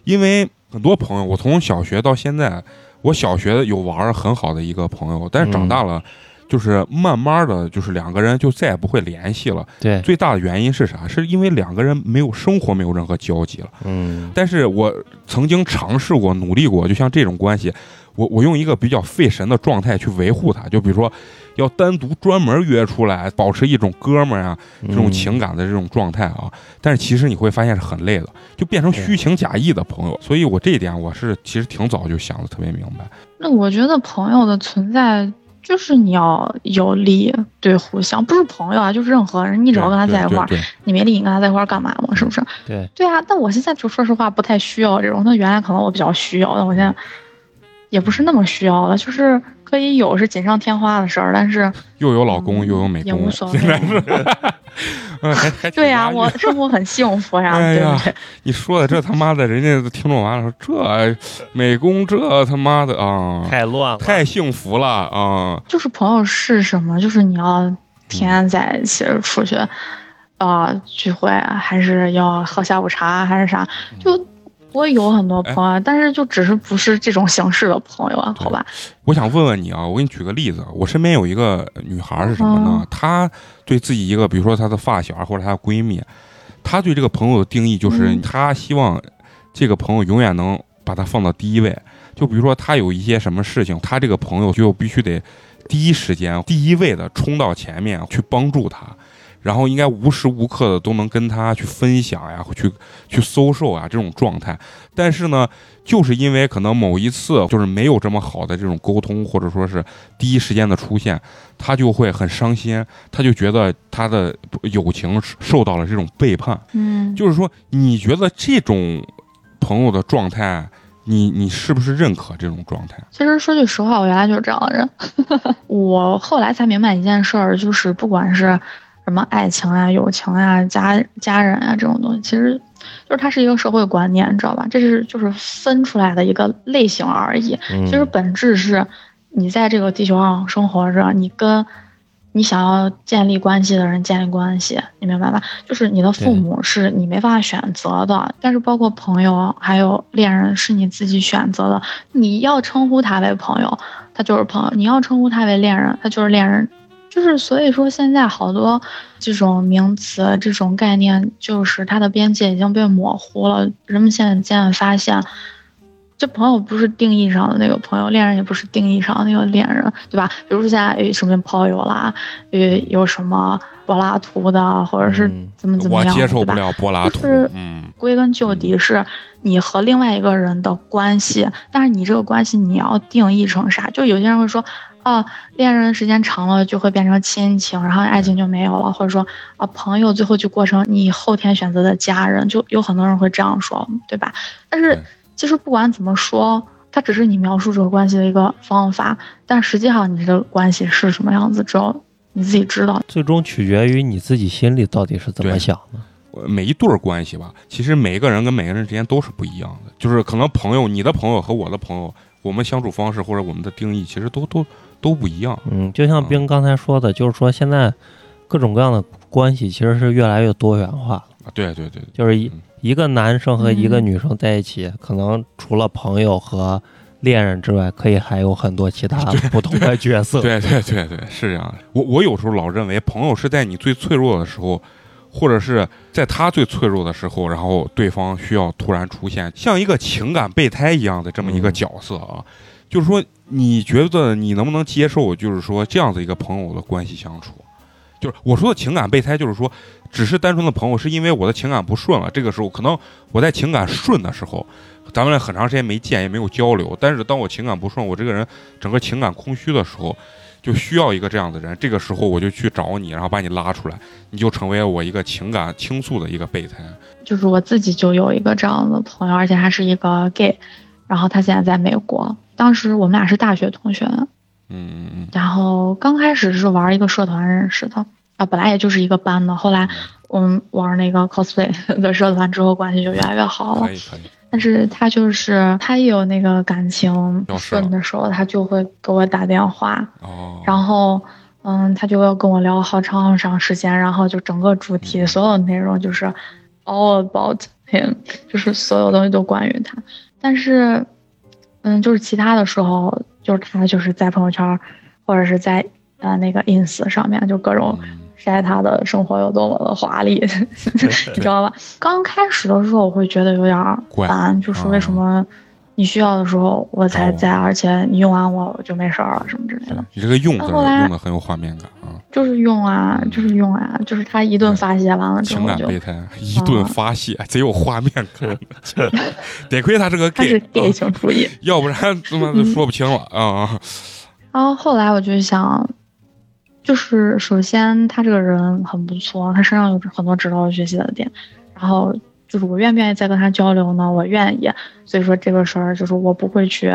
因为很多朋友，我从小学到现在，我小学有玩儿很好的一个朋友，但是长大了，就是慢慢的就是两个人就再也不会联系了。对，最大的原因是啥？是因为两个人没有生活，没有任何交集了。嗯，但是我曾经尝试过，努力过，就像这种关系，我我用一个比较费神的状态去维护它，就比如说要单独专门约出来，保持一种哥们儿啊这种情感的这种状态啊。但是其实你会发现是很累的，就变成虚情假意的朋友。所以我这一点我是其实挺早就想的特别明白。那我觉得朋友的存在就是你要有利对互相，不是朋友啊，就是任何人，你只要跟他在一块儿，你没利，你跟他在一块儿干嘛嘛？是不是？对，对啊，但我现在就说实话不太需要这种。那原来可能我比较需要，但我现在也不是那么需要了，就是可以有是锦上添花的事儿，但是又有老公嗯又有美工，也无所谓 <laughs> 对呀、我 <laughs> 生活很幸福呀，哎呀对不对？你说的这他妈的，人家听众完了说这美工这他妈的啊，太乱了，太幸福了啊！就是朋友是什么？就是你要天天在一起出去，啊、聚会，还是要喝下午茶，还是啥？就我有很多朋友，但是就只是不是这种形式的朋友啊，好吧？我想问问你啊，我给你举个例子，我身边有一个女孩是什么呢？嗯她对自己一个，比如说她的发小或者她的闺蜜，她对这个朋友的定义就是，嗯她希望这个朋友永远能把她放到第一位。就比如说她有一些什么事情，她这个朋友就必须得第一时间、第一位的冲到前面去帮助她。然后应该无时无刻的都能跟他去分享呀，去去搜售啊这种状态。但是呢，就是因为可能某一次就是没有这么好的这种沟通，或者说是第一时间的出现，他就会很伤心，他就觉得他的友情受到了这种背叛。嗯，就是说，你觉得这种朋友的状态，你你是不是认可这种状态？其实说句实话，我原来就是这样的人。<laughs> 我后来才明白一件事儿，就是不管是什么爱情啊、友情啊、家家人啊这种东西，其实就是它是一个社会观念，你知道吧？这是就是分出来的一个类型而已。嗯其实本质是，你在这个地球上生活着，你跟你想要建立关系的人建立关系，你明白吧？就是你的父母是你没办法选择的，但是包括朋友还有恋人是你自己选择的。你要称呼他为朋友，他就是朋友；你要称呼他为恋人，他就是恋人。就是所以说，现在好多这种名词、这种概念，就是它的边界已经被模糊了。人们现在渐渐发现，这朋友不是定义上的那个朋友，恋人也不是定义上的那个恋人，对吧？比如说现在有什么炮友啦，有有什么柏拉图的，或者是嗯怎么怎么样我样，接受不？了柏拉图就是，嗯，归根究底是你和另外一个人的关系，但是你这个关系你要定义成啥？就有些人会说，啊，恋人时间长了就会变成亲情，然后爱情就没有了，或者说啊，朋友最后就过成你后天选择的家人，就有很多人会这样说，对吧？但是其实不管怎么说。它只是你描述这个关系的一个方法，但实际上你这个关系是什么样子，只有你自己知道。最终取决于你自己心里到底是怎么想的。呃每一对儿关系吧，其实每一个人跟每个人之间都是不一样的。就是可能朋友，你的朋友和我的朋友，我们相处方式或者我们的定义，其实都都都不一样。嗯，就像冰刚才说的，就是说现在各种各样的关系其实是越来越多元化了。啊，对对对，就是一嗯一个男生和一个嗯女生在一起，可能除了朋友和恋人之外，可以还有很多其他不同的角色。<laughs> 对对对对，是这样的。我我有时候老认为，朋友是在你最脆弱的时候，或者是在他最脆弱的时候，然后对方需要突然出现，像一个情感备胎一样的这么一个嗯角色啊。就是说，你觉得你能不能接受，就是说这样子一个朋友的关系相处？就是我说的情感备胎，就是说，只是单纯的朋友，是因为我的情感不顺了。这个时候，可能我在情感顺的时候，咱们俩很长时间没见，也没有交流。但是当我情感不顺，我这个人整个情感空虚的时候，就需要一个这样的人。这个时候我就去找你，然后把你拉出来，你就成为我一个情感倾诉的一个备胎。就是我自己就有一个这样的朋友，而且还是一个 gay，然后他现在在美国。当时我们俩是大学同学，嗯然后刚开始是玩一个社团认识的啊，本来也就是一个班的，后来我们玩那个 cosplay <laughs> 的社团之后，关系就越来越好了可。以可以。但是他就是他一有那个感情顺的时候，他就会给我打电话，哦，然后嗯，他就要跟我聊好长好长时间，然后就整个主题所有内容就是 all about him，就是所有东西都关于他。但是，嗯，就是其他的时候，就是他就是在朋友圈或者是在呃那个 ins 上面就各种晒他的生活有多么的华丽 <laughs> <laughs> 你知道吧？刚开始的时候我会觉得有点怪烦，就是为什么你需要的时候我才在，而且你用完我我就没事儿了什么之类的。你这个用字用的很有画面感啊，就是用啊，就是用啊，就是他一顿发泄完了之情后就，感备胎，一顿发泄，贼有画面感。<laughs> 得亏他是个他是啊型主义。要不然他妈就说不清了啊。然后后来我就想，就是首先他这个人很不错，他身上有很多值得我学习的点。然后就是我愿不愿意再跟他交流呢？我愿意。所以说这个事儿就是我不会去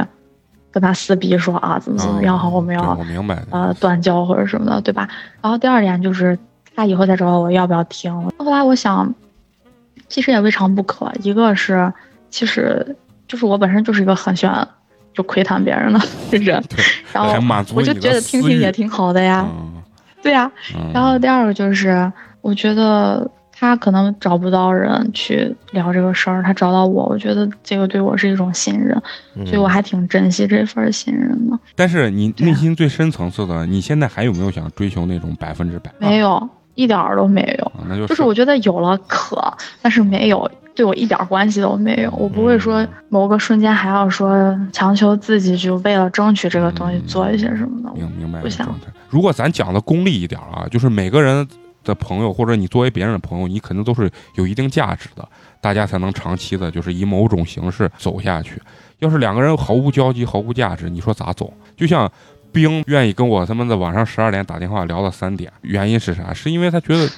跟他撕逼说啊怎么怎么样，好我们要我明白。呃断交或者什么的，对吧？然后第二点就是他以后再找我，我要不要听？后来我想，其实也未尝不可。一个是，其实就是我本身就是一个很喜欢就窥探别人的 <laughs> 人，对，<laughs> 然后我就觉得听听也挺好的呀，嗯对呀。嗯然后第二个就是，我觉得他可能找不到人去聊这个事儿，他找到我，我觉得这个对我是一种信任，所以我还挺珍惜这份信任的。但是你内心最深层次的，你现在还有没有想追求那种百分之百？没有，一点儿都没有。啊，那就就是我觉得有了可，但是没有对我一点关系都没有。我不会说某个瞬间还要说强求自己，就为了争取这个东西做一些什么的。明明白不想。如果咱讲的功利一点啊，就是每个人的朋友，或者你作为别人的朋友，你肯定都是有一定价值的，大家才能长期的，就是以某种形式走下去。要是两个人毫无交集、毫无价值，你说咋走？就像冰愿意跟我他妈的晚上十二点打电话聊到三点，原因是啥？是因为他觉得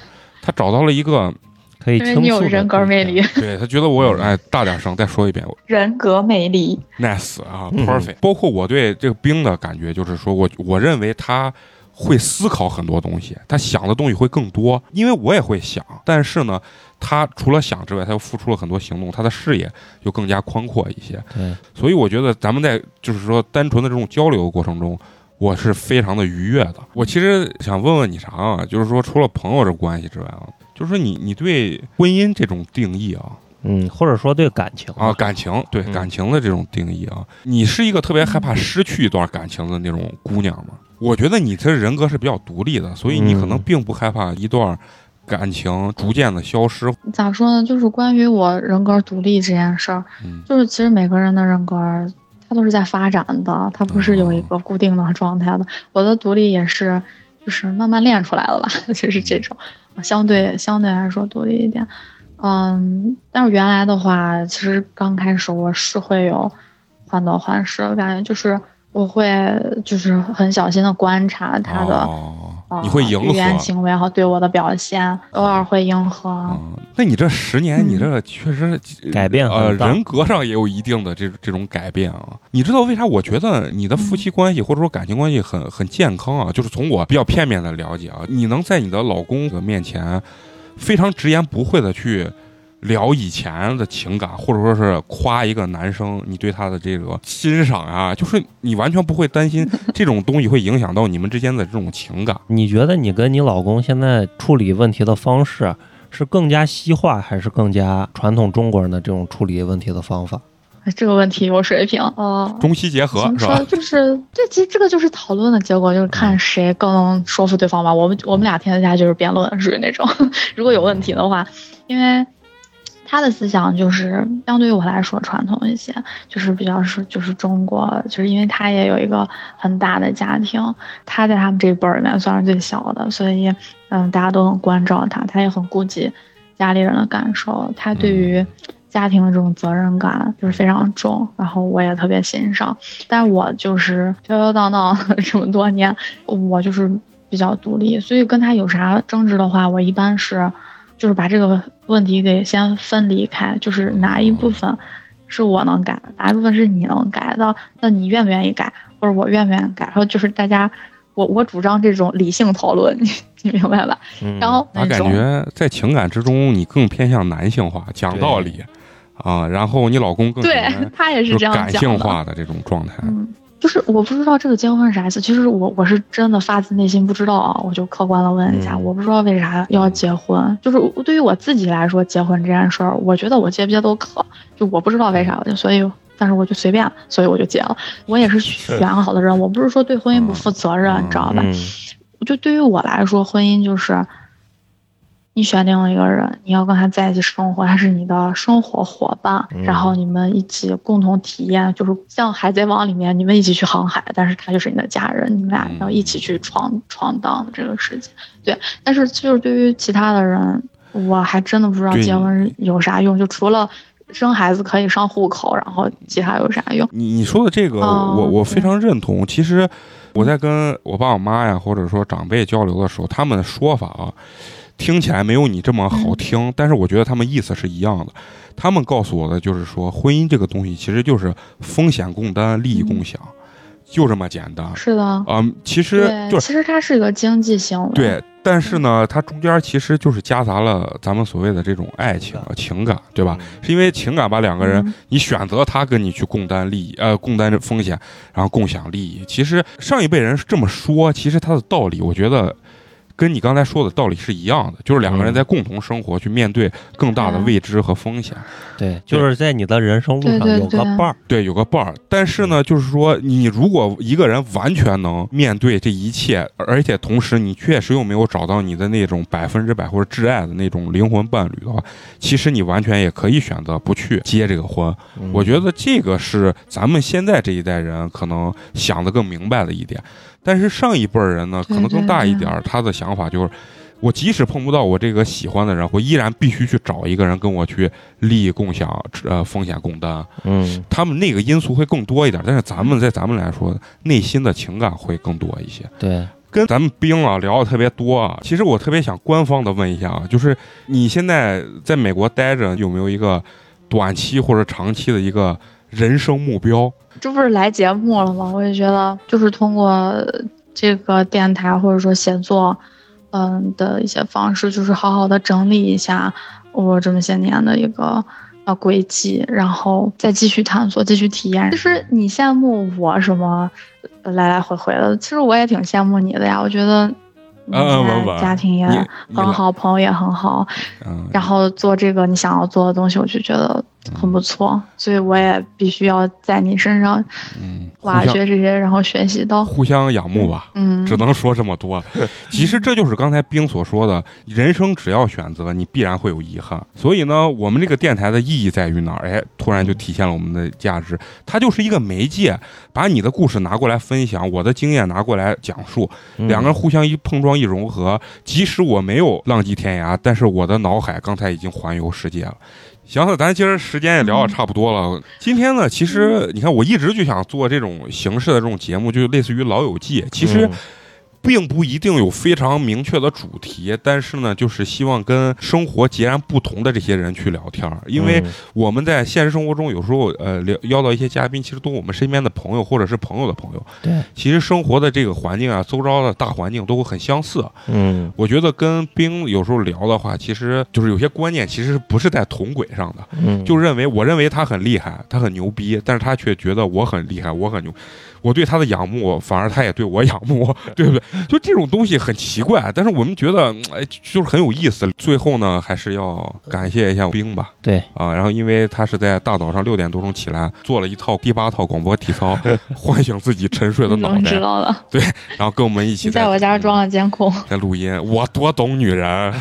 他找到了一个，可以因为你有倾诉人格魅力，对他觉得我有哎，大点声，再说一遍，人格魅力。nice 啊嗯，perfect。包括我对这个冰的感觉，就是说我我认为他会思考很多东西，他想的东西会更多，因为我也会想，但是呢，他除了想之外，他又付出了很多行动，他的视野就更加宽阔一些。对，所以我觉得咱们在就是说单纯的这种交流过程中。我是非常的愉悦的。我其实想问问你啥啊？就是说，除了朋友这关系之外啊，就是说你你对婚姻这种定义啊，嗯，或者说对感情啊，感情对嗯感情的这种定义啊，你是一个特别害怕失去一段感情的那种姑娘吗？我觉得你这人格是比较独立的，所以你可能嗯并不害怕一段感情逐渐的消失。咋说呢？就是关于我人格独立这件事儿，嗯就是其实每个人的人格儿，他都是在发展的，它不是有一个固定的状态的。我的独立也是，就是慢慢练出来的吧，<laughs> 就是这种，相对相对来说独立一点。嗯，但是原来的话，其实刚开始我是会有患得患失的感觉，就是我会就是很小心的观察他的。哦呃你会迎语言合。行为和对我的表现，偶尔会迎合。嗯，那你这十年，你这个确实改变呃，很大人格上也有一定的这这种改变啊。你知道为啥？我觉得你的夫妻关系或者说感情关系很很健康啊。就是从我比较片面的了解啊，你能在你的老公的面前非常直言不讳的去聊以前的情感，或者说是夸一个男生你对他的这个欣赏啊，就是你完全不会担心这种东西会影响到你们之间的这种情感。你觉得你跟你老公现在处理问题的方式是更加西化，还是更加传统中国人的这种处理问题的方法？这个问题有水平哦。中西结合说？是吧？就是这其实这个就是讨论的结果，就是看谁更能说服对方吧。我们我们俩天天下就是辩论，属于那种。<laughs> 如果有问题的话，因为他的思想就是相对于我来说传统一些，就是比较是就是中国，就是因为他也有一个很大的家庭，他在他们这一辈儿里面算是最小的，所以嗯，大家都很关照他，他也很顾及家里人的感受，他对于家庭的这种责任感就是非常重，然后我也特别欣赏。但我就是飘飘荡荡 <laughs> 这么多年，我就是比较独立，所以跟他有啥争执的话，我一般是就是把这个问题给先分离开，就是哪一部分是我能改，哪一部分是你能改的，那你愿不愿意改，或者我愿不愿意改，然后就是大家。我我主张这种理性讨论，<laughs> 你你明白吧？嗯然后我感觉在情感之中，你更偏向男性化，讲道理啊，然后你老公更对他也是是这样讲的。感性化的这种状态。嗯，就是我不知道这个结婚是啥意思。其实我我是真的发自内心不知道啊，我就客观的问一下，嗯我不知道为啥要结婚。就是我对于我自己来说，结婚这件事儿，我觉得我结不结都可，就我不知道为啥，就所以。但是我就随便，所以我就结了。我也是选好的人，我不是说对婚姻不负责任，你知道吧？嗯就对于我来说，婚姻就是你选定了一个人，你要跟他在一起生活，他是你的生活伙伴，嗯然后你们一起共同体验，就是像《海贼王》里面你们一起去航海，但是他就是你的家人，你们俩要一起去闯闯荡这个世界。对，但是就是对于其他的人，我还真的不知道结婚有啥用，就除了。生孩子可以上户口，然后其他有啥用？你你说的这个，哦我我非常认同。其实我在跟我爸我妈呀，或者说长辈交流的时候，他们的说法啊，听起来没有你这么好嗯听，但是我觉得他们意思是一样的。他们告诉我的就是说，婚姻这个东西其实就是风险共担、利益共享，就这么简单。是的，嗯、其实对，就是其实它是一个经济行为。对，但是呢，它中间其实就是夹杂了咱们所谓的这种爱情、啊情感，对吧？是因为情感把两个人，嗯你选择他跟你去共担利益，呃，共担风险，然后共享利益。其实上一辈人是这么说，其实他的道理，我觉得跟你刚才说的道理是一样的，就是两个人嗯在共同生活，去面对更大的嗯未知和风险。对，就是在你的人生路上有个伴儿，对，有个伴儿。但是呢，就是说，你如果一个人完全能面对这一切，而且同时你确实又没有找到你的那种百分之百或者挚爱的那种灵魂伴侣的话，其实你完全也可以选择不去结这个婚。嗯我觉得这个是咱们现在这一代人可能想的更明白的一点。但是上一辈儿人呢，可能更大一点儿，他的想法就是。我即使碰不到我这个喜欢的人，我依然必须去找一个人跟我去利益共享，呃，风险共担。嗯他们那个因素会更多一点，但是咱们在咱们来说，内心的情感会更多一些。对，跟咱们兵啊聊的特别多啊，其实我特别想官方的问一下啊，就是你现在在美国待着，有没有一个短期或者长期的一个人生目标？这不是来节目了吗？我也觉得，就是通过这个电台或者说写作，嗯的一些方式，就是好好的整理一下我这么些年的一个呃轨迹，然后再继续探索，继续体验。其实你羡慕我什么呃来来回回的，其实我也挺羡慕你的呀。我觉得嗯家庭也很好，朋友也很好，嗯，然后做这个你想要做的东西，我就觉得很不错，所以我也必须要在你身上嗯，挖掘这些，然后学习到。互相仰慕吧。嗯，只能说这么多。<laughs> 其实这就是刚才冰所说的，人生只要选择，你必然会有遗憾。所以呢，我们这个电台的意义在于哪儿？哎，突然就体现了我们的价值。它就是一个媒介，把你的故事拿过来分享，我的经验拿过来讲述，嗯两个人互相一碰撞一融合。即使我没有浪迹天涯，但是我的脑海刚才已经环游世界了。行了，咱今儿时间也聊的差不多了。今天呢，其实你看，我一直就想做这种形式的这种节目，就类似于《老友记》。其实嗯并不一定有非常明确的主题，但是呢，就是希望跟生活截然不同的这些人去聊天儿，因为嗯我们在现实生活中有时候呃聊邀到一些嘉宾，其实都是我们身边的朋友或者是朋友的朋友。对，其实生活的这个环境啊，周遭的大环境都很相似。嗯我觉得跟冰有时候聊的话，其实就是有些观念其实不是在同轨上的，嗯，就认为我认为他很厉害，他很牛逼，但是他却觉得我很厉害，我很牛。我对他的仰慕，反而他也对我 <laughs> 仰慕，对不对？就这种东西很奇怪，但是我们觉得，嗯哎，就是很有意思。最后呢，还是要感谢一下冰吧，对，啊，然后因为他是在大早上六点多钟起来，做了一套第八套广播体操，<laughs> 唤醒自己沉睡的脑袋你知，道的？然后跟我们一起你在我家装了监控。在录音，我多懂女人，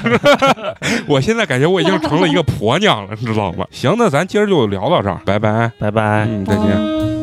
<laughs> 我现在感觉我已经成了一个婆娘了，你知道吗？行，那咱今儿就聊到这儿，拜拜，拜拜。嗯，再见。嗯